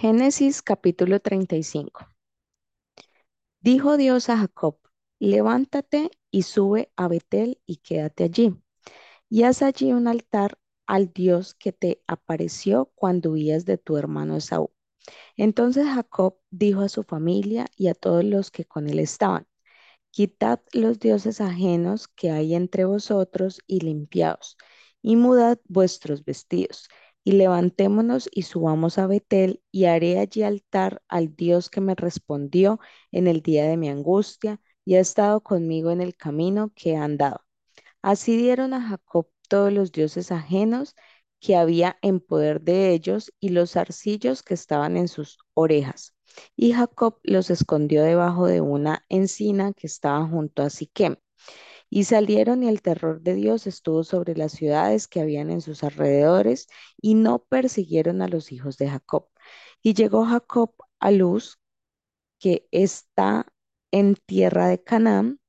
Génesis capítulo 35. Dijo Dios a Jacob, levántate y sube a Betel y quédate allí, y haz allí un altar al Dios que te apareció cuando huías de tu hermano Esaú. Entonces Jacob dijo a su familia y a todos los que con él estaban, quitad los dioses ajenos que hay entre vosotros y limpiaos, y mudad vuestros vestidos y levantémonos y subamos a Betel, y haré allí altar al Dios que me respondió en el día de mi angustia, y ha estado conmigo en el camino que he andado. Así dieron a Jacob todos los dioses ajenos que había en poder de ellos, y los arcillos que estaban en sus orejas. Y Jacob los escondió debajo de una encina que estaba junto a Siquem. Y salieron y el terror de Dios estuvo sobre las ciudades que habían en sus alrededores y no persiguieron a los hijos de Jacob. Y llegó Jacob a Luz, que está en tierra de Canaán.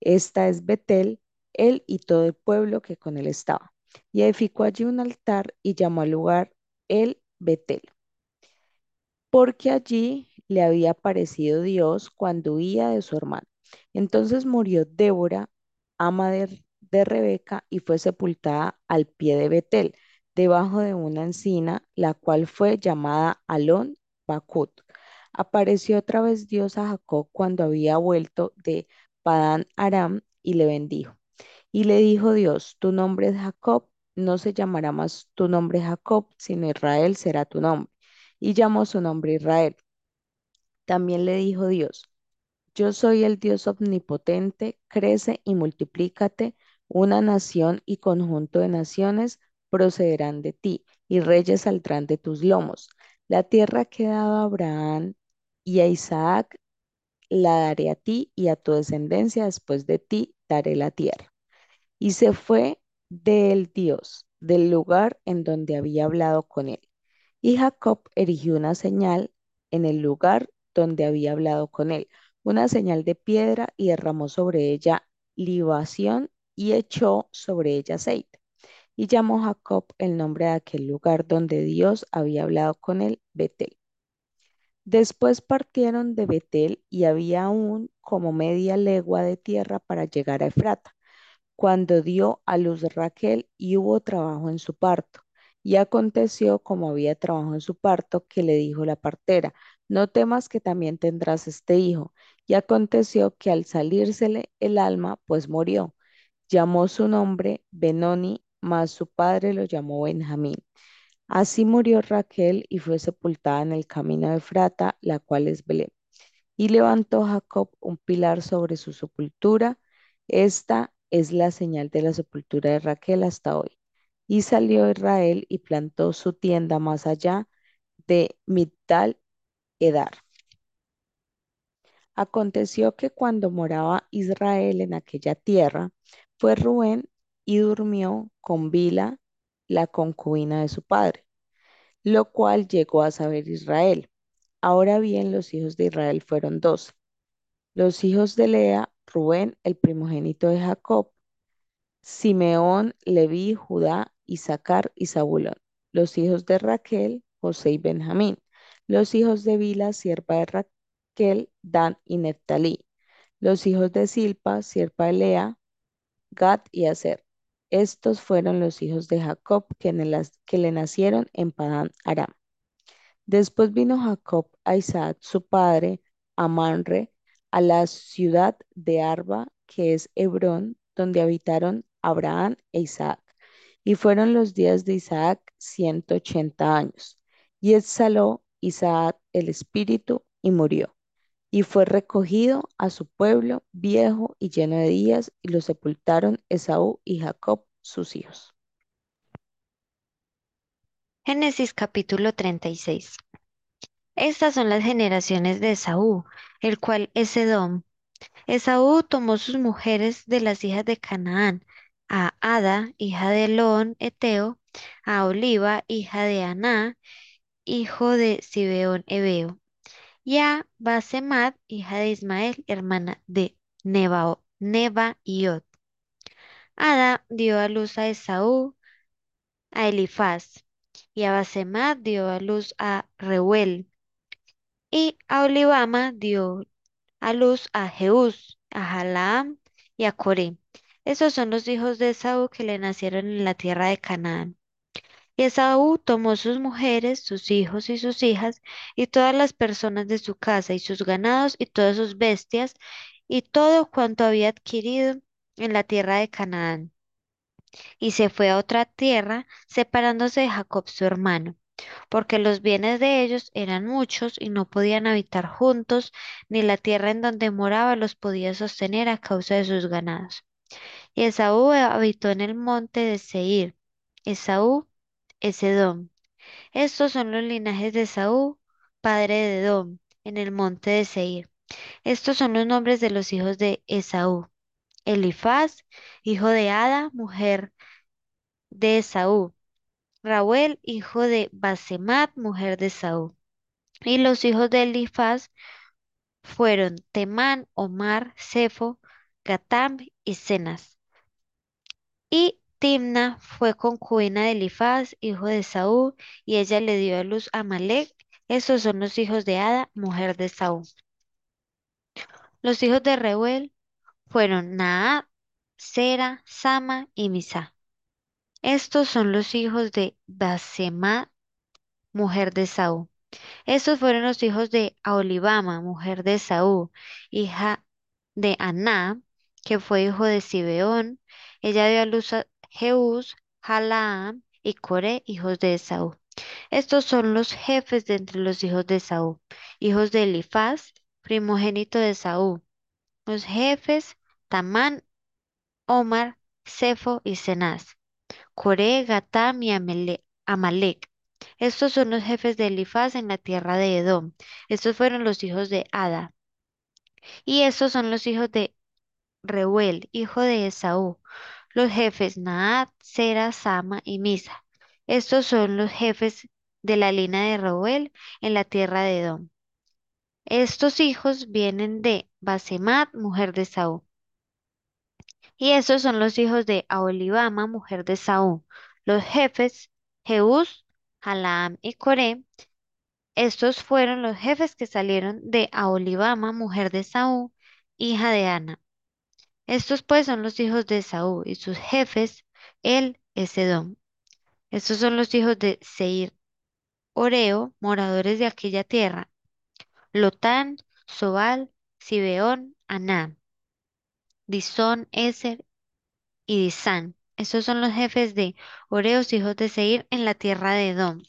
Esta es Betel, él y todo el pueblo que con él estaba. Y edificó allí un altar y llamó al lugar el Betel, porque allí le había aparecido Dios cuando huía de su hermano. Entonces murió Débora, ama de, Rebeca, y fue sepultada al pie de Betel, debajo de una encina, la cual fue llamada Alon Bakut. Apareció otra vez Dios a Jacob cuando había vuelto de Padán Aram y le bendijo. Y le dijo Dios, tu nombre es Jacob, no se llamará más tu nombre Jacob, sino Israel será tu nombre. Y llamó su nombre Israel. También le dijo Dios, yo soy el Dios omnipotente, crece y multiplícate, una nación y conjunto de naciones procederán de ti, y reyes saldrán de tus lomos. La tierra que he dado a Abraham y a Isaac la daré a ti y a tu descendencia después de ti daré la tierra. Y se fue del Dios, del lugar en donde había hablado con él. Y Jacob erigió una señal en el lugar donde había hablado con él una señal de piedra y derramó sobre ella libación y echó sobre ella aceite. Y llamó Jacob el nombre de aquel lugar donde Dios había hablado con él, Betel. Después partieron de Betel y había aún como media legua de tierra para llegar a Efrata, cuando dio a luz Raquel y hubo trabajo en su parto. Y aconteció, como había trabajo en su parto, que le dijo la partera, no temas que también tendrás este hijo. Y aconteció que al salírsele el alma, pues murió. Llamó su nombre Benoni, mas su padre lo llamó Benjamín. Así murió Raquel y fue sepultada en el camino de Frata, la cual es Belén. Y levantó Jacob un pilar sobre su sepultura. Esta es la señal de la sepultura de Raquel hasta hoy. Y salió Israel y plantó su tienda más allá de Migdal Aconteció que cuando moraba Israel en aquella tierra, fue Rubén y durmió con Bila, la concubina de su padre, lo cual llegó a saber Israel. Ahora bien, los hijos de Israel fueron doce. Los hijos de Lea, Rubén, el primogénito de Jacob, Simeón, Leví, Judá, Isaacar y Zabulón. Los hijos de Raquel, José y Benjamín. Los hijos de Bila, sierva de Raquel, Dan y Neftalí. Los hijos de Silpa, sierva de Lea, Gad y Aser. Estos fueron los hijos de Jacob que, le nacieron en Padán Aram. Después vino Jacob a Isaac, su padre, a Manre, a la ciudad de Arba, que es Hebrón, donde habitaron Abraham e Isaac. Y fueron los días de Isaac ciento ochenta años. Y exhaló Isaac el espíritu y murió. Y fue recogido a su pueblo viejo y lleno de días, y lo sepultaron Esaú y Jacob, sus hijos. Génesis capítulo 36. Estas son las generaciones de Esaú, el cual es Edom. Esaú tomó sus mujeres de las hijas de Canaán, a Ada, hija de Elón, Eteo, a Oliva, hija de Aná, hijo de Sibeón Ebeo, y a Basemat, hija de Ismael, hermana de Nebao, Neba y Od. Ada dio a luz a Esaú, a Elifaz y a Basemat dio a luz a Reuel, y a Olivama dio a luz a Jeús, a Jalaam y a Coré. Esos son los hijos de Esaú que le nacieron en la tierra de Canaán. Y Esaú tomó sus mujeres, sus hijos y sus hijas, y todas las personas de su casa, y sus ganados, y todas sus bestias, y todo cuanto había adquirido en la tierra de Canaán. Y se fue a otra tierra, separándose de Jacob su hermano, porque los bienes de ellos eran muchos, y no podían habitar juntos, ni la tierra en donde moraba los podía sostener a causa de sus ganados. Y Esaú habitó en el monte de Seir. Esaú es Edom. Estos son los linajes de Esaú, padre de Edom, en el monte de Seir. Estos son los nombres de los hijos de Esaú. Elifaz, hijo de Ada, mujer de Esaú. Rauel, hijo de Basemat, mujer de Esaú. Y los hijos de Elifaz fueron Temán, Omar, Cefo, Gatam y Cenas. Y Timna fue concubina de Elifaz, hijo de Saúl, y ella le dio a luz a Malek. Estos son los hijos de Ada, mujer de Saúl. Los hijos de Reuel fueron Naad, Sera, Sama y Misa. Estos son los hijos de Basemat, mujer de Saúl. Estos fueron los hijos de Aolibama, mujer de Saúl, hija de Aná, que fue hijo de Sibeón. Ella dio a luz a Jeús, Jalaam y Coré, hijos de Esaú. Estos son los jefes de entre los hijos de Esaú, hijos de Elifaz, primogénito de Esaú. Los jefes Tamán, Omar, Cefo y Cenaz. Coré, Gatam y Amalek. Estos son los jefes de Elifaz en la tierra de Edom. Estos fueron los hijos de Ada. Y estos son los hijos de Reuel, hijo de Esaú. Los jefes Naat, Sera, Sama y Misa. Estos son los jefes de la línea de Reuel en la tierra de Edom. Estos hijos vienen de Basemat, mujer de Saúl. Y estos son los hijos de Aholibama, mujer de Saúl. Los jefes Jeús, Jalaam y Coré. Estos fueron los jefes que salieron de Aholibama, mujer de Saúl, hija de Ana. Estos pues son los hijos de Saúl y sus jefes, él es Edom. Estos son los hijos de Seir, Oreo, moradores de aquella tierra. Lotán, Sobal, Sibeón, Aná, Disón, Eser y Disán. Estos son los jefes de Oreos, hijos de Seir, en la tierra de Edom.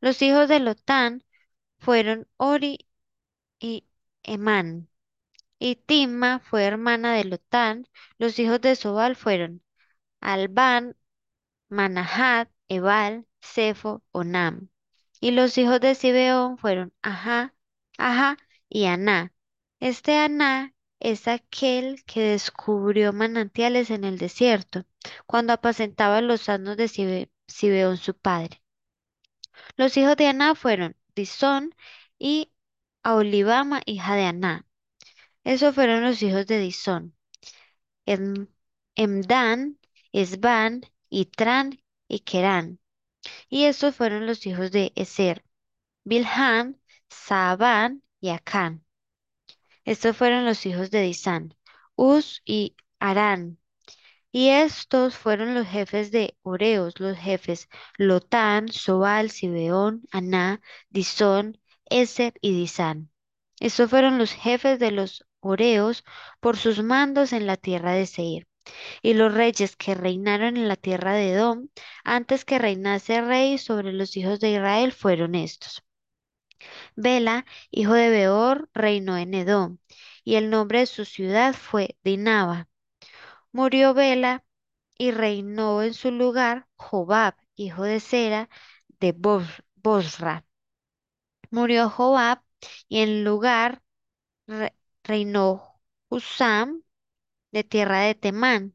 Los hijos de Lotán fueron Ori y Emán. Y Timma fue hermana de Lotán. Los hijos de Sobal fueron Albán, Manahat, Ebal, Sefo, Onam. Y los hijos de Sibeón fueron Ajá, Ajá y Aná. Este Aná es aquel que descubrió manantiales en el desierto, cuando apacentaba los asnos de Sibe- Sibeón su padre. Los hijos de Aná fueron Disón y Aholibama, hija de Aná. Esos fueron los hijos de Disón. Em- Emdán, Esban, Itran y Kerán. Y estos fueron los hijos de Eser, Bilhan, Saabán y Acán. Estos fueron los hijos de Disán, Uz y Arán. Y estos fueron los jefes de Oreos, los jefes Lotán, Sobal, Sibeón, Aná, Disón, Eser y Disán. Estos fueron los jefes de los Oreos por sus mandos en la tierra de Seir. Y los reyes que reinaron en la tierra de Edom, antes que reinase rey sobre los hijos de Israel, fueron estos. Bela, hijo de Beor, reinó en Edom, y el nombre de su ciudad fue Dinaba. Murió Bela y reinó en su lugar Jobab, hijo de Sera, de Bos- Bosra. Murió Jobab y en lugar reinó Husam de tierra de Temán.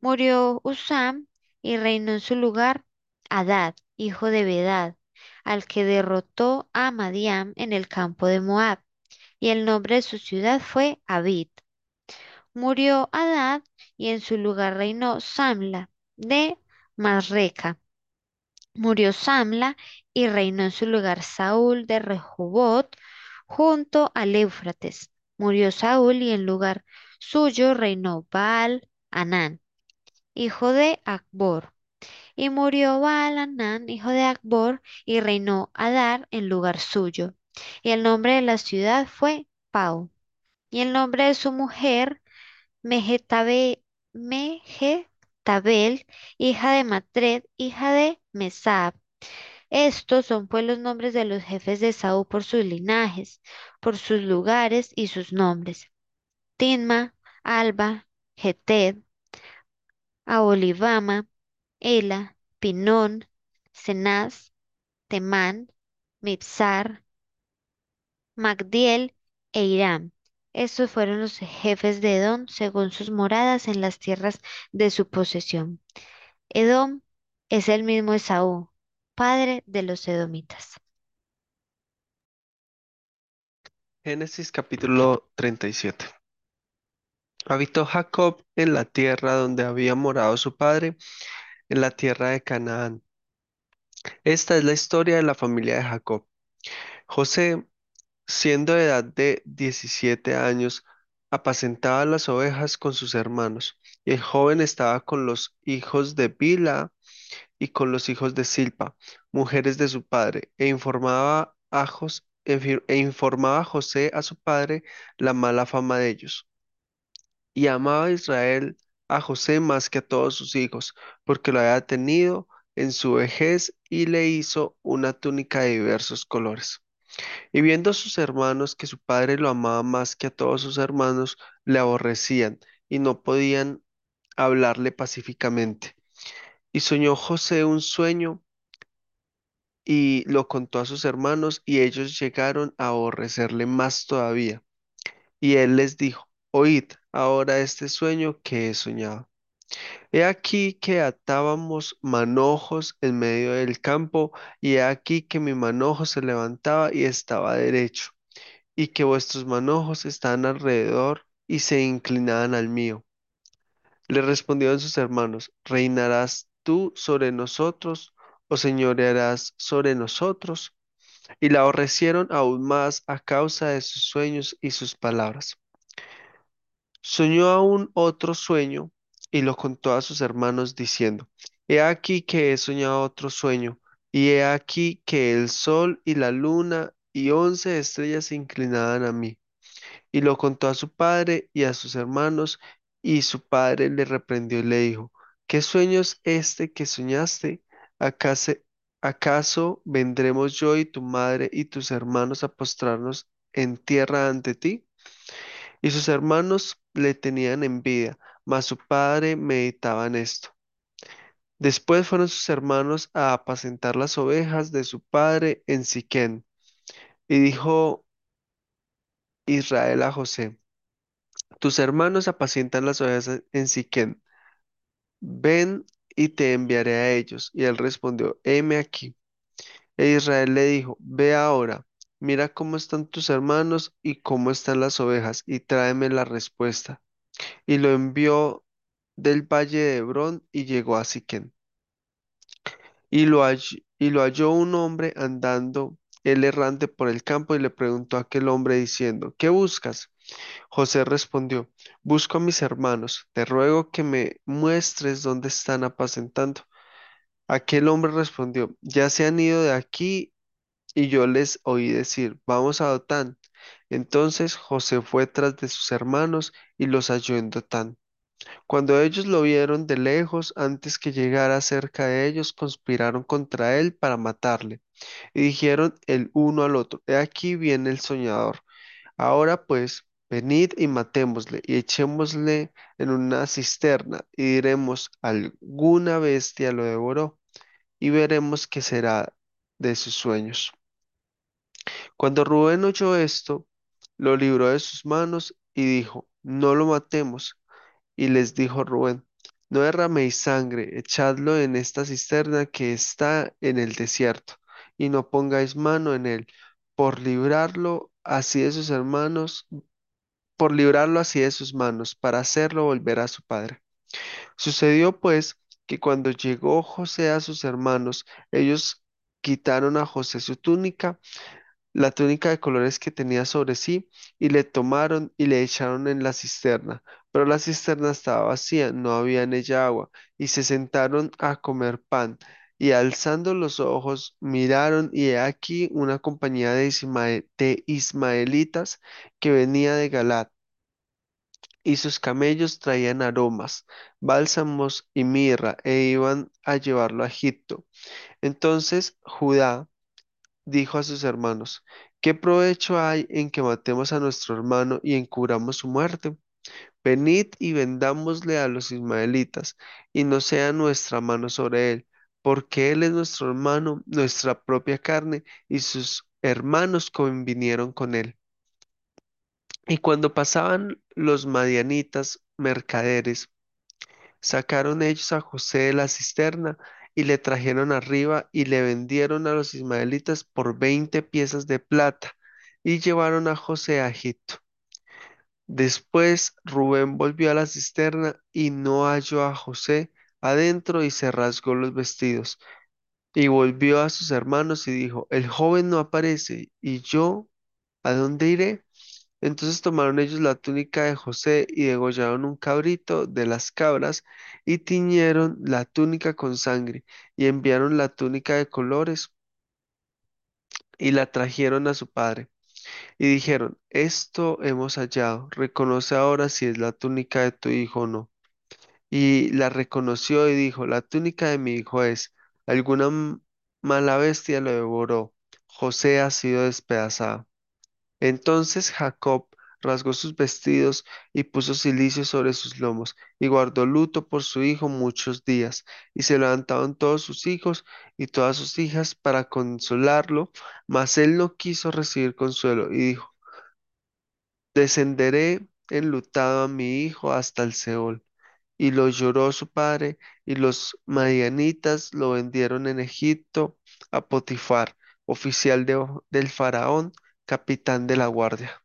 Murió Husam y reinó en su lugar Hadad, hijo de Bedad, al que derrotó a Madiam en el campo de Moab, y el nombre de su ciudad fue Abid. Murió Hadad y en su lugar reinó Samla de Masreca. Murió Samla y reinó en su lugar Saúl de Rehobot junto al Éufrates. Murió Saúl y en lugar suyo reinó Baal Anán, hijo de Acbor. Y murió Baal Anán, hijo de Acbor, y reinó Adar en lugar suyo. Y el nombre de la ciudad fue Pau. Y el nombre de su mujer, Mehetabe- Mehetabel, hija de Matred, hija de Mesab. Estos son pues los nombres de los jefes de Saúl por sus linajes, por sus lugares y sus nombres. Tinma, Alba, Geted, Aholibama, Ela, Pinón, Cenaz, Temán, Mibzar, Magdiel e Irán. Estos fueron los jefes de Edom según sus moradas en las tierras de su posesión. Edom es el mismo Esaú, padre de los edomitas. Génesis capítulo 37. Habitó Jacob en la tierra donde había morado su padre, en la tierra de Canaán. Esta es la historia de la familia de Jacob. José, siendo de edad de 17 años, apacentaba las ovejas con sus hermanos, y el joven estaba con los hijos de Bila y con los hijos de Silpa, mujeres de su padre, e informaba a Jos- e informaba José a su padre la mala fama de ellos. Y amaba Israel a José más que a todos sus hijos, porque lo había tenido en su vejez y le hizo una túnica de diversos colores. Y viendo sus hermanos que su padre lo amaba más que a todos sus hermanos, le aborrecían y no podían hablarle pacíficamente. Y soñó José un sueño y lo contó a sus hermanos y ellos llegaron a aborrecerle más todavía. Y él les dijo, Oíd ahora este sueño que he soñado. He aquí que atábamos manojos en medio del campo, y he aquí que mi manojo se levantaba y estaba derecho, y que vuestros manojos estaban alrededor y se inclinaban al mío. Le respondieron sus hermanos, ¿reinarás tú sobre nosotros o señorearás sobre nosotros? Y la aborrecieron aún más a causa de sus sueños y sus palabras. Soñó aún otro sueño y lo contó a sus hermanos diciendo, He aquí que he soñado otro sueño, y he aquí que el sol y la luna y once estrellas se inclinaban a mí. Y lo contó a su padre y a sus hermanos, y su padre le reprendió y le dijo, ¿Qué sueño es este que soñaste? ¿Acaso, vendremos yo y tu madre y tus hermanos a postrarnos en tierra ante ti? Y sus hermanos le tenían envidia, mas su padre meditaba en esto. Después fueron sus hermanos a apacentar las ovejas de su padre en Siquén. Y dijo Israel a José, tus hermanos apacientan las ovejas en Siquén. Ven y te enviaré a ellos. Y él respondió, heme aquí. E Israel le dijo, ve ahora, mira cómo están tus hermanos y cómo están las ovejas, y tráeme la respuesta. Y lo envió del valle de Hebrón y llegó a Siquén. Y lo hall- y lo halló un hombre andando él errante por el campo y le preguntó a aquel hombre diciendo, ¿qué buscas? José respondió, busco a mis hermanos, te ruego que me muestres dónde están apacentando. Aquel hombre respondió, ya se han ido de aquí y yo les oí decir, vamos a Dotán. Entonces José fue tras de sus hermanos y los halló en Dotán. Cuando ellos lo vieron de lejos, antes que llegara cerca de ellos, conspiraron contra él para matarle. Y dijeron el uno al otro, He aquí viene el soñador. Ahora pues, venid y matémosle, y echémosle en una cisterna, y diremos, alguna bestia lo devoró, y veremos qué será de sus sueños. Cuando Rubén oyó esto, lo libró de sus manos y dijo, No lo matemos. Y les dijo Rubén, No derraméis sangre, echadlo en esta cisterna que está en el desierto, y no pongáis mano en él, por librarlo así de sus hermanos, por librarlo así de sus manos, para hacerlo volver a su padre. Sucedió pues que cuando llegó José a sus hermanos, ellos quitaron a José su túnica, la túnica de colores que tenía sobre sí, y le tomaron y le echaron en la cisterna. Pero la cisterna estaba vacía, no había en ella agua, y se sentaron a comer pan. Y alzando los ojos, miraron, y he aquí una compañía de, de ismaelitas que venía de Galat, y sus camellos traían aromas, bálsamos y mirra, e iban a llevarlo a Egipto. Entonces Judá dijo a sus hermanos, ¿qué provecho hay en que matemos a nuestro hermano y encubramos su muerte? Venid y vendámosle a los ismaelitas, y no sea nuestra mano sobre él, porque él es nuestro hermano, nuestra propia carne, y sus hermanos convinieron con él. Y cuando pasaban los madianitas mercaderes, sacaron ellos a José de la cisterna y le trajeron arriba y le vendieron a los ismaelitas por veinte piezas de plata y llevaron a José a Egipto. Después Rubén volvió a la cisterna y no halló a José adentro y se rasgó los vestidos. Y volvió a sus hermanos y dijo, el joven no aparece, ¿y yo a dónde iré? Entonces tomaron ellos la túnica de José y degollaron un cabrito de las cabras y tiñeron la túnica con sangre y enviaron la túnica de colores y la trajeron a su padre. Y dijeron, esto hemos hallado, reconoce ahora si es la túnica de tu hijo o no. Y la reconoció y dijo, la túnica de mi hijo es, alguna mala bestia lo devoró, José ha sido despedazado. Entonces Jacob rasgó sus vestidos y puso cilicio sobre sus lomos, y guardó luto por su hijo muchos días. Y se levantaron todos sus hijos y todas sus hijas para consolarlo, mas él no quiso recibir consuelo, y dijo, Descenderé enlutado a mi hijo hasta el Seol. Y lo lloró su padre, y los madianitas lo vendieron en Egipto a Potifar, oficial de- del faraón, capitán de la guardia.